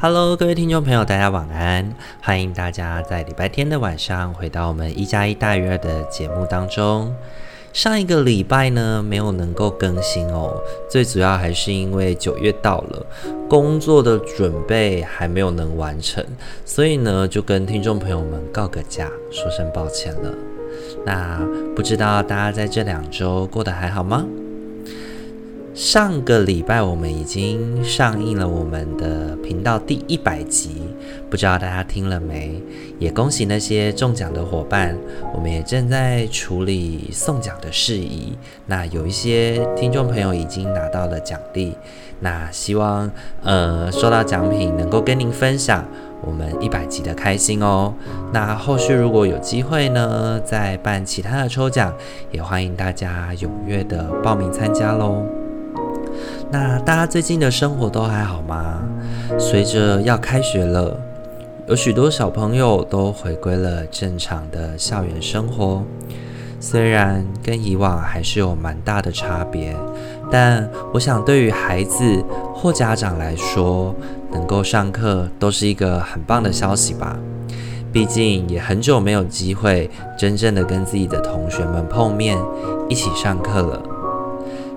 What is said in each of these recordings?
Hello，各位听众朋友，大家晚安！欢迎大家在礼拜天的晚上回到我们一加一大于二的节目当中。上一个礼拜呢，没有能够更新哦，最主要还是因为九月到了，工作的准备还没有能完成，所以呢，就跟听众朋友们告个假，说声抱歉了。那不知道大家在这两周过得还好吗？上个礼拜我们已经上映了我们的频道第一百集，不知道大家听了没？也恭喜那些中奖的伙伴，我们也正在处理送奖的事宜。那有一些听众朋友已经拿到了奖励，那希望呃收到奖品能够跟您分享我们一百集的开心哦。那后续如果有机会呢，再办其他的抽奖，也欢迎大家踊跃的报名参加喽。那大家最近的生活都还好吗？随着要开学了，有许多小朋友都回归了正常的校园生活。虽然跟以往还是有蛮大的差别，但我想对于孩子或家长来说，能够上课都是一个很棒的消息吧。毕竟也很久没有机会真正的跟自己的同学们碰面，一起上课了。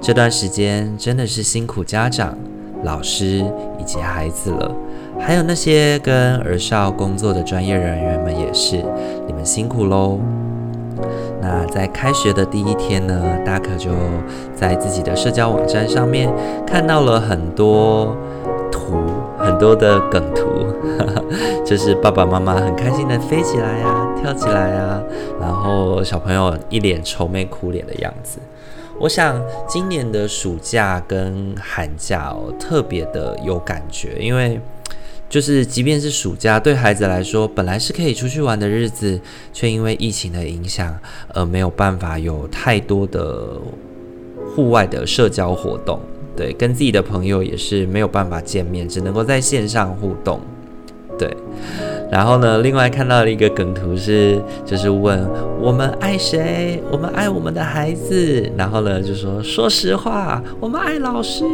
这段时间真的是辛苦家长、老师以及孩子了，还有那些跟儿少工作的专业人员们也是，你们辛苦喽。那在开学的第一天呢，大可就在自己的社交网站上面看到了很多图，很多的梗图，就是爸爸妈妈很开心的飞起来呀、跳起来呀，然后小朋友一脸愁眉苦脸的样子。我想今年的暑假跟寒假哦，特别的有感觉，因为就是即便是暑假，对孩子来说本来是可以出去玩的日子，却因为疫情的影响，而没有办法有太多的户外的社交活动。对，跟自己的朋友也是没有办法见面，只能够在线上互动。对。然后呢，另外看到了一个梗图是，就是问我们爱谁？我们爱我们的孩子。然后呢，就说说实话，我们爱老师。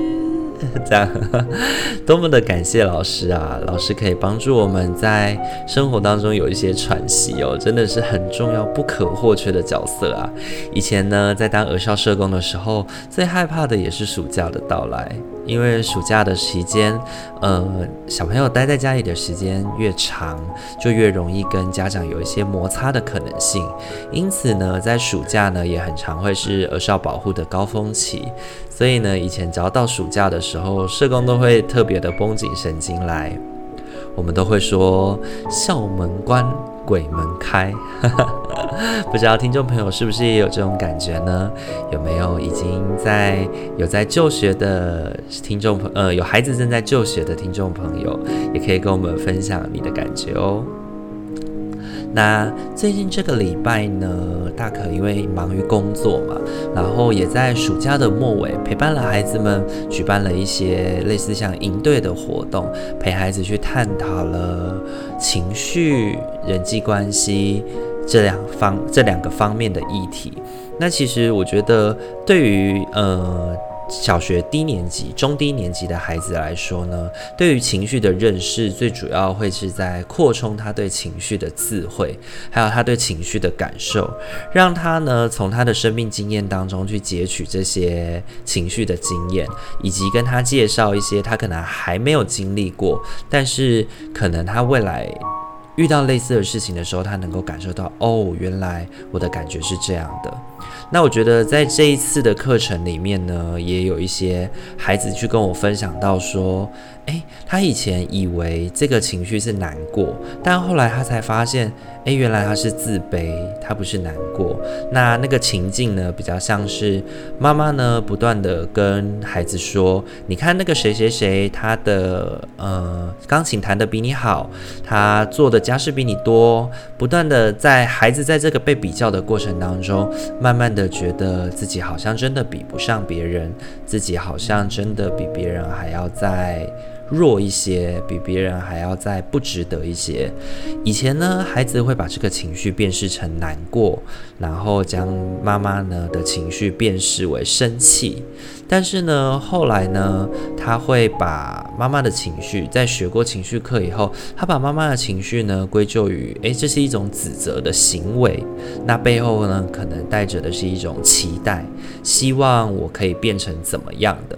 这样，多么的感谢老师啊！老师可以帮助我们在生活当中有一些喘息哦，真的是很重要、不可或缺的角色啊。以前呢，在当儿少社工的时候，最害怕的也是暑假的到来。因为暑假的时间，呃，小朋友待在家里的时间越长，就越容易跟家长有一些摩擦的可能性。因此呢，在暑假呢，也很常会是儿少保护的高峰期。所以呢，以前只要到暑假的时候，社工都会特别的绷紧神经来，我们都会说校门关，鬼门开，不知道听众朋友是不是也有这种感觉呢？有没有已经在有在就学的听众朋呃，有孩子正在就学的听众朋友，也可以跟我们分享你的感觉哦。那最近这个礼拜呢，大可因为忙于工作嘛，然后也在暑假的末尾陪伴了孩子们，举办了一些类似像营队的活动，陪孩子去探讨了情绪、人际关系这两方这两个方面的议题。那其实我觉得，对于呃。小学低年级、中低年级的孩子来说呢，对于情绪的认识，最主要会是在扩充他对情绪的智慧，还有他对情绪的感受，让他呢从他的生命经验当中去截取这些情绪的经验，以及跟他介绍一些他可能还没有经历过，但是可能他未来遇到类似的事情的时候，他能够感受到，哦，原来我的感觉是这样的。那我觉得在这一次的课程里面呢，也有一些孩子去跟我分享到说，诶，他以前以为这个情绪是难过，但后来他才发现，诶，原来他是自卑，他不是难过。那那个情境呢，比较像是妈妈呢不断地跟孩子说，你看那个谁谁谁，他的呃钢琴弹得比你好，他做的家事比你多，不断的在孩子在这个被比较的过程当中，慢慢的觉得自己好像真的比不上别人，自己好像真的比别人还要再弱一些，比别人还要再不值得一些。以前呢，孩子会把这个情绪辨识成难过，然后将妈妈呢的情绪辨识为生气。但是呢，后来呢，他会把妈妈的情绪，在学过情绪课以后，他把妈妈的情绪呢归咎于，诶，这是一种指责的行为。那背后呢，可能带着的是一种期待，希望我可以变成怎么样的。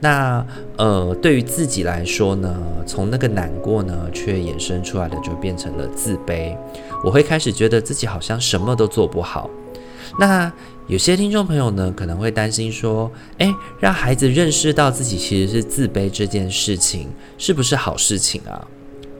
那呃，对于自己来说呢，从那个难过呢，却衍生出来的就变成了自卑。我会开始觉得自己好像什么都做不好。那有些听众朋友呢，可能会担心说，诶，让孩子认识到自己其实是自卑这件事情，是不是好事情啊？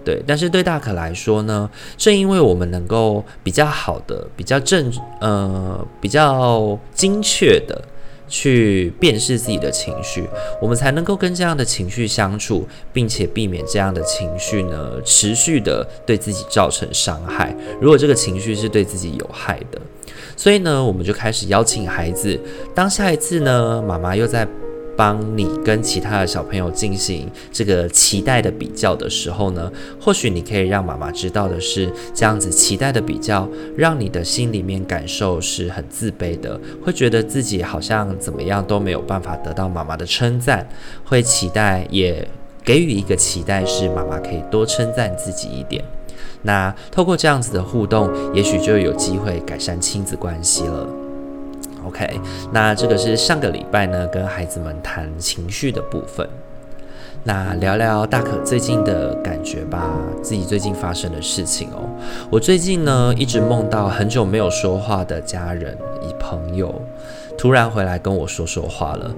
对，但是对大可来说呢，正因为我们能够比较好的、比较正、呃、比较精确的。去辨识自己的情绪，我们才能够跟这样的情绪相处，并且避免这样的情绪呢持续的对自己造成伤害。如果这个情绪是对自己有害的，所以呢，我们就开始邀请孩子，当下一次呢，妈妈又在。帮你跟其他的小朋友进行这个期待的比较的时候呢，或许你可以让妈妈知道的是，这样子期待的比较，让你的心里面感受是很自卑的，会觉得自己好像怎么样都没有办法得到妈妈的称赞，会期待也给予一个期待，是妈妈可以多称赞自己一点。那透过这样子的互动，也许就有机会改善亲子关系了。OK，那这个是上个礼拜呢，跟孩子们谈情绪的部分。那聊聊大可最近的感觉吧，自己最近发生的事情哦。我最近呢，一直梦到很久没有说话的家人、一朋友，突然回来跟我说说话了。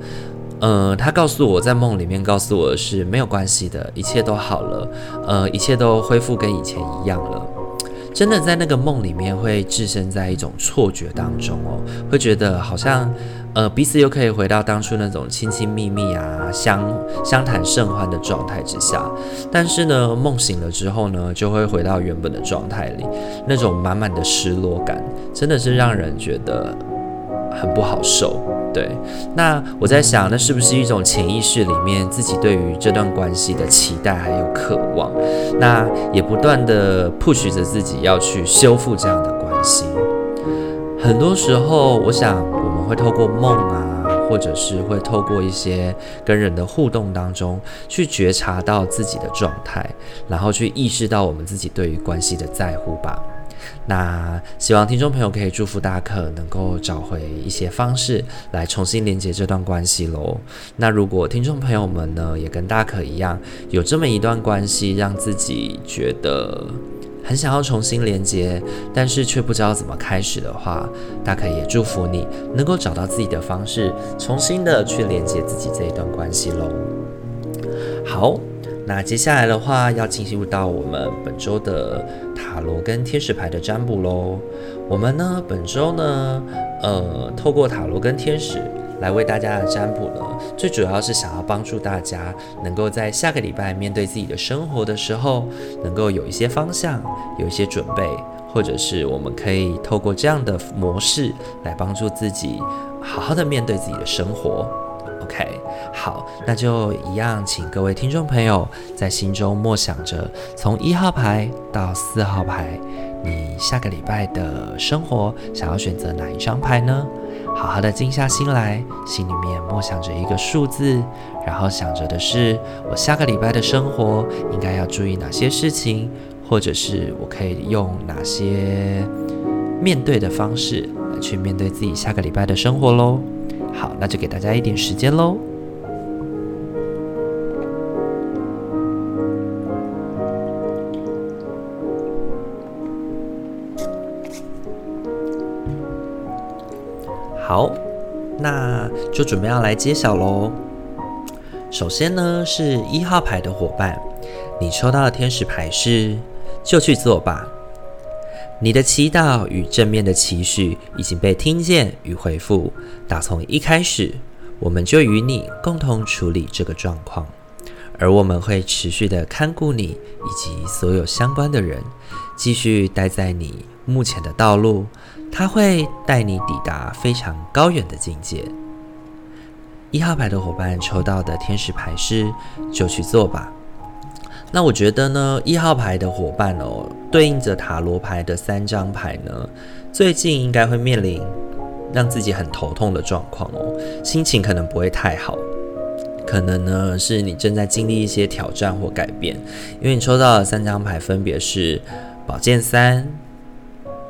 嗯、他告诉我在梦里面告诉我的是没有关系的，一切都好了，呃，一切都恢复跟以前一样了。真的在那个梦里面会置身在一种错觉当中哦，会觉得好像呃彼此又可以回到当初那种亲亲密密啊、相相谈甚欢的状态之下。但是呢，梦醒了之后呢，就会回到原本的状态里，那种满满的失落感，真的是让人觉得很不好受。对，那我在想，那是不是一种潜意识里面自己对于这段关系的期待还有渴望？那也不断的 push 着自己要去修复这样的关系。很多时候，我想我们会透过梦啊，或者是会透过一些跟人的互动当中，去觉察到自己的状态，然后去意识到我们自己对于关系的在乎吧。那希望听众朋友可以祝福大可能够找回一些方式来重新连接这段关系喽。那如果听众朋友们呢，也跟大可一样有这么一段关系，让自己觉得很想要重新连接，但是却不知道怎么开始的话，大可也祝福你能够找到自己的方式，重新的去连接自己这一段关系喽。好。那接下来的话，要进入到我们本周的塔罗跟天使牌的占卜喽。我们呢，本周呢，呃，透过塔罗跟天使来为大家的占卜呢，最主要是想要帮助大家能够在下个礼拜面对自己的生活的时候，能够有一些方向，有一些准备，或者是我们可以透过这样的模式来帮助自己好好的面对自己的生活。OK，好，那就一样，请各位听众朋友在心中默想着，从一号牌到四号牌，你下个礼拜的生活想要选择哪一张牌呢？好好的静下心来，心里面默想着一个数字，然后想着的是我下个礼拜的生活应该要注意哪些事情，或者是我可以用哪些面对的方式来去面对自己下个礼拜的生活喽。好那就给大家一点时间喽。好那就准备要来揭晓喽。首先呢是一号牌的伙伴你抽到的天使牌是就去做吧。你的祈祷与正面的期许已经被听见与回复。打从一开始，我们就与你共同处理这个状况，而我们会持续的看顾你以及所有相关的人，继续待在你目前的道路。他会带你抵达非常高远的境界。一号牌的伙伴抽到的天使牌是，就去做吧。那我觉得呢，一号牌的伙伴哦，对应着塔罗牌的三张牌呢，最近应该会面临让自己很头痛的状况哦，心情可能不会太好，可能呢是你正在经历一些挑战或改变，因为你抽到的三张牌分别是宝剑三、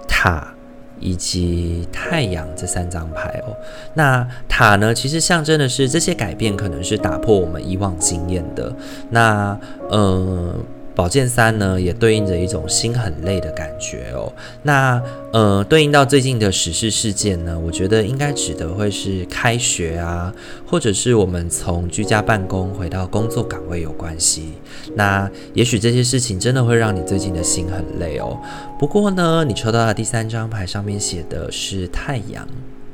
塔。以及太阳这三张牌哦，那塔呢，其实象征的是这些改变可能是打破我们以往经验的。那嗯。宝剑三呢，也对应着一种心很累的感觉哦。那呃，对应到最近的时事事件呢，我觉得应该指的会是开学啊，或者是我们从居家办公回到工作岗位有关系。那也许这些事情真的会让你最近的心很累哦。不过呢，你抽到的第三张牌上面写的是太阳。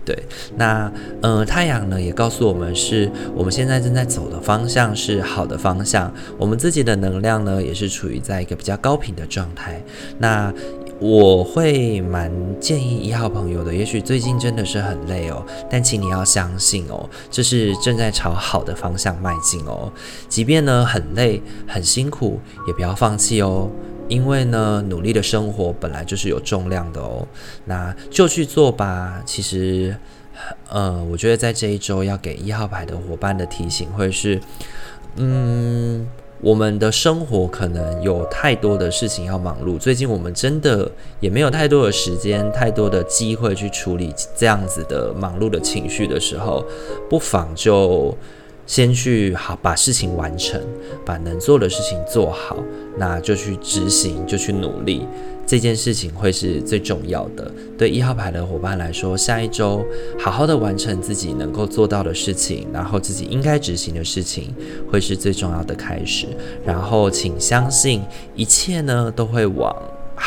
对，那呃，太阳呢也告诉我们是我们现在正在走的方向是好的方向，我们自己的能量呢也是处于在一个比较高频的状态。那我会蛮建议一号朋友的，也许最近真的是很累哦，但请你要相信哦，这是正在朝好的方向迈进哦。即便呢很累很辛苦，也不要放弃哦。因为呢，努力的生活本来就是有重量的哦，那就去做吧。其实，呃，我觉得在这一周要给一号牌的伙伴的提醒会是，嗯，我们的生活可能有太多的事情要忙碌，最近我们真的也没有太多的时间、太多的机会去处理这样子的忙碌的情绪的时候，不妨就。先去好把事情完成，把能做的事情做好，那就去执行，就去努力，这件事情会是最重要的。对一号牌的伙伴来说，下一周好好的完成自己能够做到的事情，然后自己应该执行的事情，会是最重要的开始。然后请相信，一切呢都会往。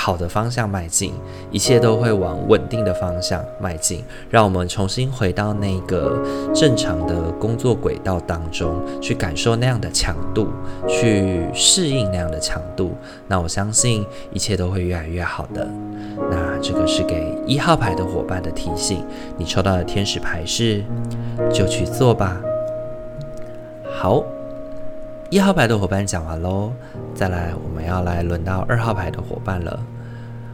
好的方向迈进，一切都会往稳定的方向迈进。让我们重新回到那个正常的工作轨道当中，去感受那样的强度，去适应那样的强度。那我相信一切都会越来越好的。那这个是给一号牌的伙伴的提醒。你抽到的天使牌是，就去做吧。好。一号牌的伙伴讲完喽，再来我们要来轮到二号牌的伙伴了。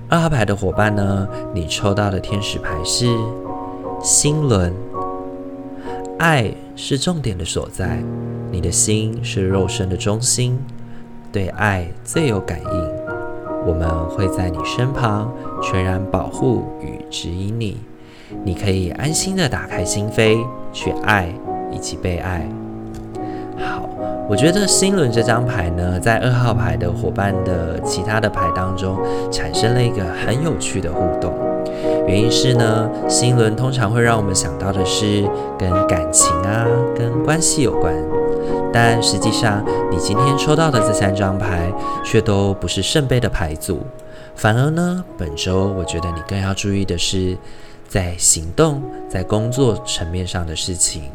二号牌的伙伴呢，你抽到的天使牌是心轮，爱是重点的所在，你的心是肉身的中心，对爱最有感应。我们会在你身旁，全然保护与指引你，你可以安心的打开心扉，去爱以及被爱。好。我觉得心轮这张牌呢，在二号牌的伙伴的其他的牌当中，产生了一个很有趣的互动。原因是呢，心轮通常会让我们想到的是跟感情啊、跟关系有关，但实际上，你今天抽到的这三张牌却都不是圣杯的牌组，反而呢，本周我觉得你更要注意的是，在行动、在工作层面上的事情。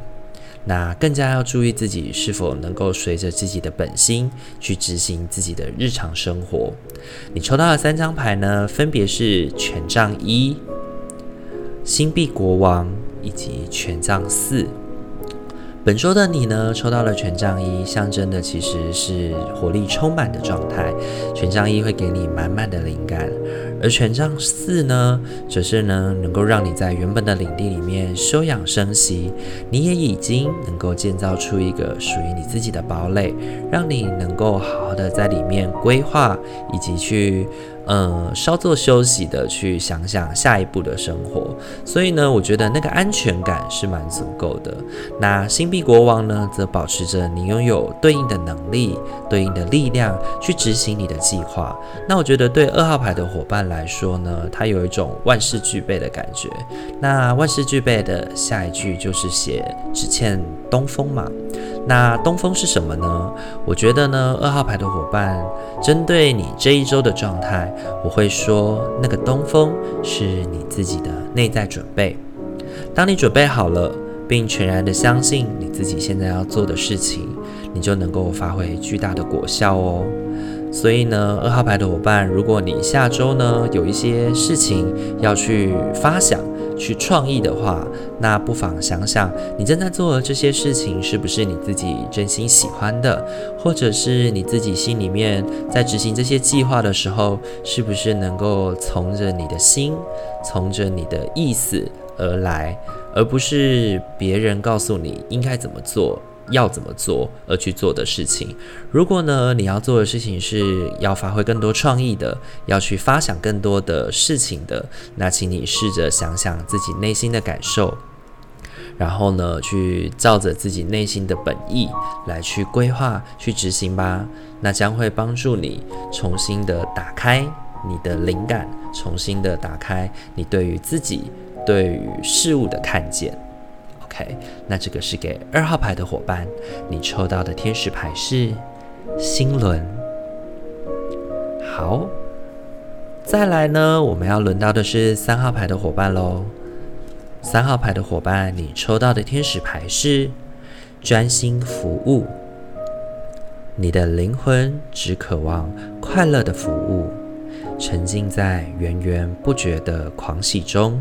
那更加要注意自己是否能够随着自己的本心去执行自己的日常生活。你抽到的三张牌呢，分别是权杖一、星币国王以及权杖四。本周的你呢，抽到了权杖一，象征的其实是活力充满的状态。权杖一会给你满满的灵感，而权杖四呢，则是呢能够让你在原本的领地里面休养生息。你也已经能够建造出一个属于你自己的堡垒，让你能够好好的在里面规划以及去。呃，稍作休息的去想想下一步的生活。所以呢，我觉得那个安全感是蛮足够的。那星币国王呢，则保持着你拥有对应的能力、对应的力量去执行你的计划。那我觉得对二号牌的伙伴来说呢，他有一种万事俱备的感觉。那万事俱备的下一句就是写只欠东风嘛。那东风是什么呢？我觉得呢，二号牌的伙伴，针对你这一周的状态，我会说，那个东风是你自己的内在准备。当你准备好了，并全然的相信你自己现在要做的事情，你就能够发挥巨大的果效哦。所以呢，二号牌的伙伴，如果你下周呢有一些事情要去发想，去创意的话，那不妨想想，你正在做的这些事情是不是你自己真心喜欢的，或者是你自己心里面在执行这些计划的时候，是不是能够从着你的心，从着你的意思而来，而不是别人告诉你应该怎么做。要怎么做而去做的事情。如果呢，你要做的事情是要发挥更多创意的，要去发想更多的事情的，那请你试着想想自己内心的感受，然后呢，去照着自己内心的本意来去规划、去执行吧。那将会帮助你重新的打开你的灵感，重新的打开你对于自己、对于事物的看见。OK，那这个是给二号牌的伙伴，你抽到的天使牌是心轮。好，再来呢，我们要轮到的是三号牌的伙伴喽。三号牌的伙伴，你抽到的天使牌是专心服务。你的灵魂只渴望快乐的服务，沉浸在源源不绝的狂喜中。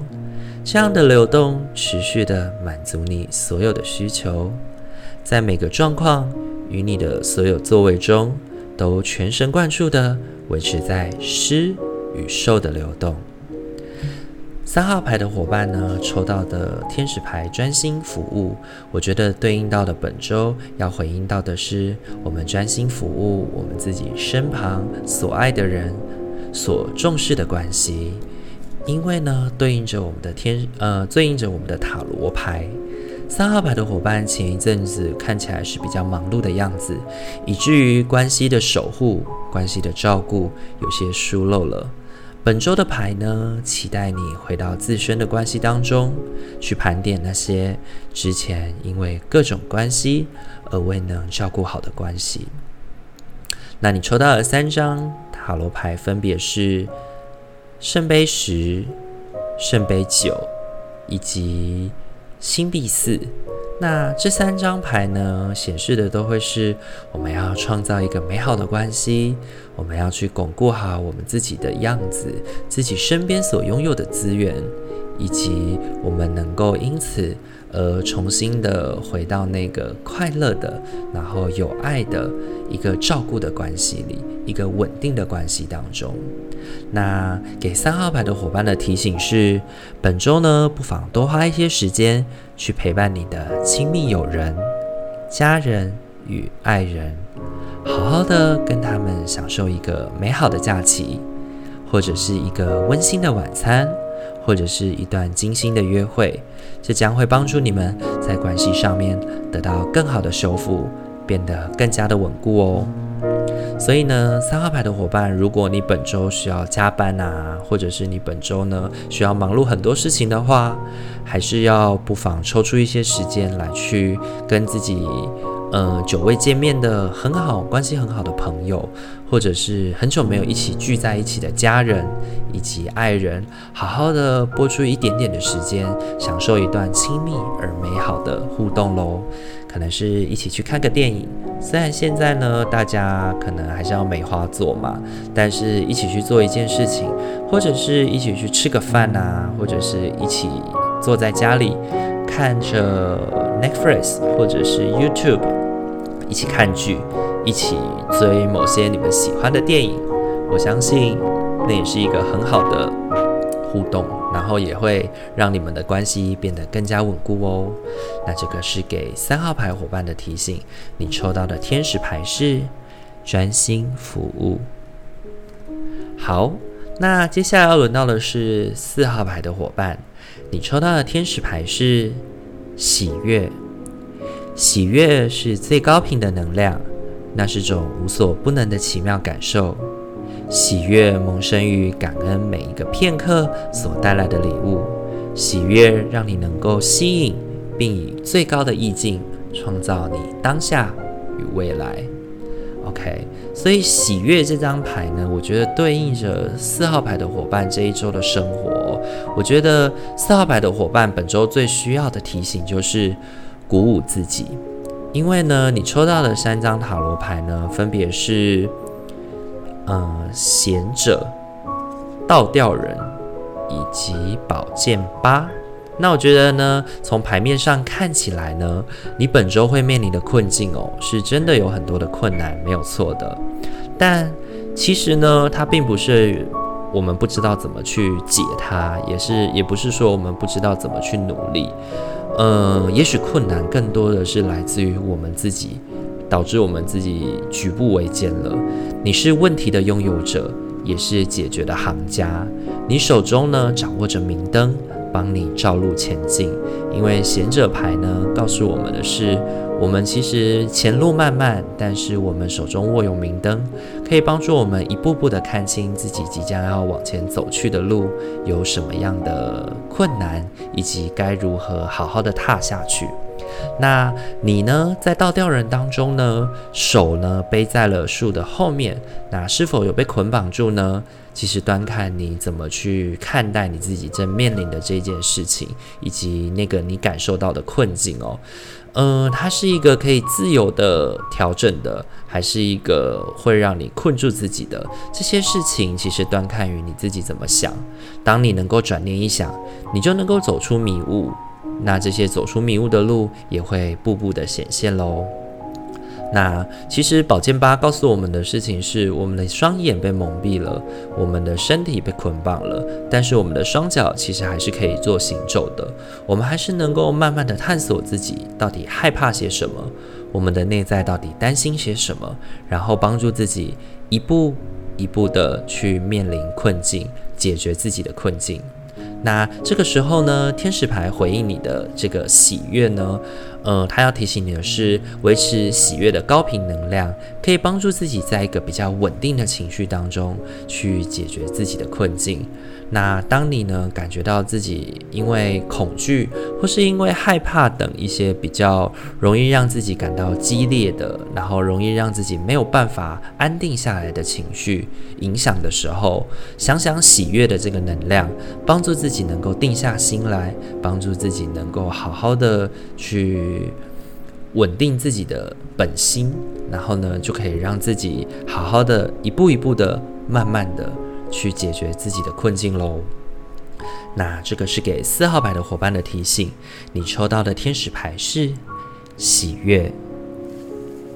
这样的流动持续地满足你所有的需求，在每个状况与你的所有作为中，都全神贯注地维持在施与受的流动。三号牌的伙伴呢，抽到的天使牌专心服务，我觉得对应到的本周要回应到的是，我们专心服务我们自己身旁所爱的人，所重视的关系。因为呢，对应着我们的天，呃，对应着我们的塔罗牌，三号牌的伙伴前一阵子看起来是比较忙碌的样子，以至于关系的守护、关系的照顾有些疏漏了。本周的牌呢，期待你回到自身的关系当中，去盘点那些之前因为各种关系而未能照顾好的关系。那你抽到了三张塔罗牌分别是。圣杯十、圣杯九以及星币四，那这三张牌呢，显示的都会是我们要创造一个美好的关系，我们要去巩固好我们自己的样子，自己身边所拥有的资源，以及我们能够因此而重新的回到那个快乐的，然后有爱的一个照顾的关系里，一个稳定的关系当中。那给三号牌的伙伴的提醒是：本周呢，不妨多花一些时间去陪伴你的亲密友人、家人与爱人，好好的跟他们享受一个美好的假期，或者是一个温馨的晚餐，或者是一段精心的约会。这将会帮助你们在关系上面得到更好的修复，变得更加的稳固哦。所以呢，三号牌的伙伴，如果你本周需要加班啊，或者是你本周呢需要忙碌很多事情的话，还是要不妨抽出一些时间来去跟自己，呃，久未见面的很好关系很好的朋友，或者是很久没有一起聚在一起的家人以及爱人，好好的拨出一点点的时间，享受一段亲密而美好的互动喽。可能是一起去看个电影，虽然现在呢，大家可能还是要梅花做嘛，但是一起去做一件事情，或者是一起去吃个饭啊，或者是一起坐在家里看着 Netflix 或者是 YouTube，一起看剧，一起追某些你们喜欢的电影，我相信那也是一个很好的互动，然后也会让你们的关系变得更加稳固哦。那这个是给三号牌伙伴的提醒，你抽到的天使牌是专心服务。好，那接下来要轮到的是四号牌的伙伴，你抽到的天使牌是喜悦。喜悦是最高频的能量，那是种无所不能的奇妙感受。喜悦萌生于感恩每一个片刻所带来的礼物，喜悦让你能够吸引，并以最高的意境创造你当下与未来。OK，所以喜悦这张牌呢，我觉得对应着四号牌的伙伴这一周的生活。我觉得四号牌的伙伴本周最需要的提醒就是鼓舞自己，因为呢，你抽到的三张塔罗牌呢，分别是，呃，贤者、倒吊人以及宝剑八。那我觉得呢，从牌面上看起来呢，你本周会面临的困境哦，是真的有很多的困难，没有错的。但其实呢，它并不是我们不知道怎么去解它，也是也不是说我们不知道怎么去努力。呃，也许困难更多的是来自于我们自己，导致我们自己举步维艰了。你是问题的拥有者，也是解决的行家。你手中呢，掌握着明灯。帮你照路前进，因为贤者牌呢，告诉我们的是，我们其实前路漫漫，但是我们手中握有明灯，可以帮助我们一步步的看清自己即将要往前走去的路有什么样的困难，以及该如何好好的踏下去。那你呢，在倒吊人当中呢，手呢背在了树的后面，那是否有被捆绑住呢？其实端看你怎么去看待你自己正面临的这件事情，以及那个你感受到的困境哦。嗯、它是一个可以自由的调整的，还是一个会让你困住自己的？这些事情其实端看于你自己怎么想。当你能够转念一想，你就能够走出迷雾。那这些走出迷雾的路也会步步的显现喽。那其实宝剑八告诉我们的事情是，我们的双眼被蒙蔽了，我们的身体被捆绑了，但是我们的双脚其实还是可以做行走的。我们还是能够慢慢的探索自己到底害怕些什么，我们的内在到底担心些什么，然后帮助自己一步一步的去面临困境，解决自己的困境。那这个时候呢，天使牌回应你的这个喜悦呢，呃，他要提醒你的是，维持喜悦的高频能量，可以帮助自己在一个比较稳定的情绪当中去解决自己的困境。那当你呢感觉到自己因为恐惧或是因为害怕等一些比较容易让自己感到激烈的，然后容易让自己没有办法安定下来的情绪影响的时候，想想喜悦的这个能量，帮助自己能够定下心来，帮助自己能够好好的去去稳定自己的本心，然后呢就可以让自己好好的一步一步的慢慢的。去解决自己的困境喽。那这个是给四号牌的伙伴的提醒。你抽到的天使牌是喜悦。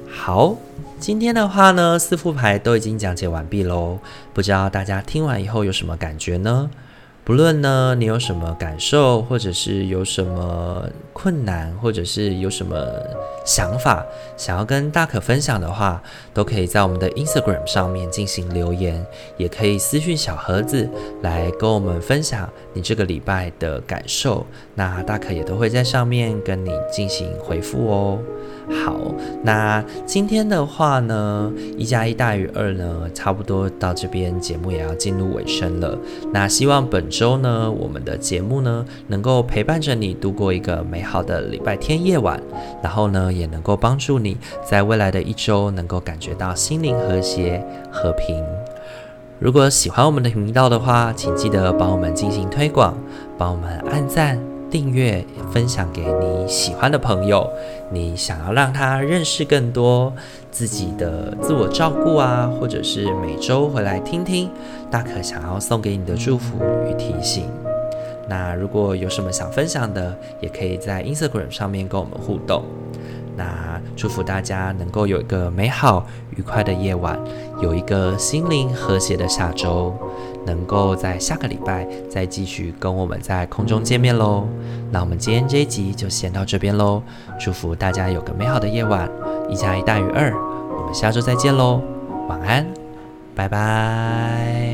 好，今天的话呢，四副牌都已经讲解完毕喽。不知道大家听完以后有什么感觉呢？不论呢，你有什么感受，或者是有什么困难，或者是有什么想法想要跟大可分享的话，都可以在我们的 Instagram 上面进行留言，也可以私讯小盒子来跟我们分享你这个礼拜的感受。那大可也都会在上面跟你进行回复哦。好，那今天的话呢，一加一大于二呢，差不多到这边节目也要进入尾声了。那希望本周呢，我们的节目呢，能够陪伴着你度过一个美好的礼拜天夜晚，然后呢，也能够帮助你在未来的一周能够感觉到心灵和谐和平。如果喜欢我们的频道的话，请记得帮我们进行推广，帮我们按赞。订阅、分享给你喜欢的朋友，你想要让他认识更多自己的自我照顾啊，或者是每周回来听听大可想要送给你的祝福与提醒。那如果有什么想分享的，也可以在 Instagram 上面跟我们互动。那祝福大家能够有一个美好愉快的夜晚，有一个心灵和谐的下周。能够在下个礼拜再继续跟我们在空中见面喽。那我们今天这一集就先到这边喽。祝福大家有个美好的夜晚，一加一大于二。我们下周再见喽，晚安，拜拜。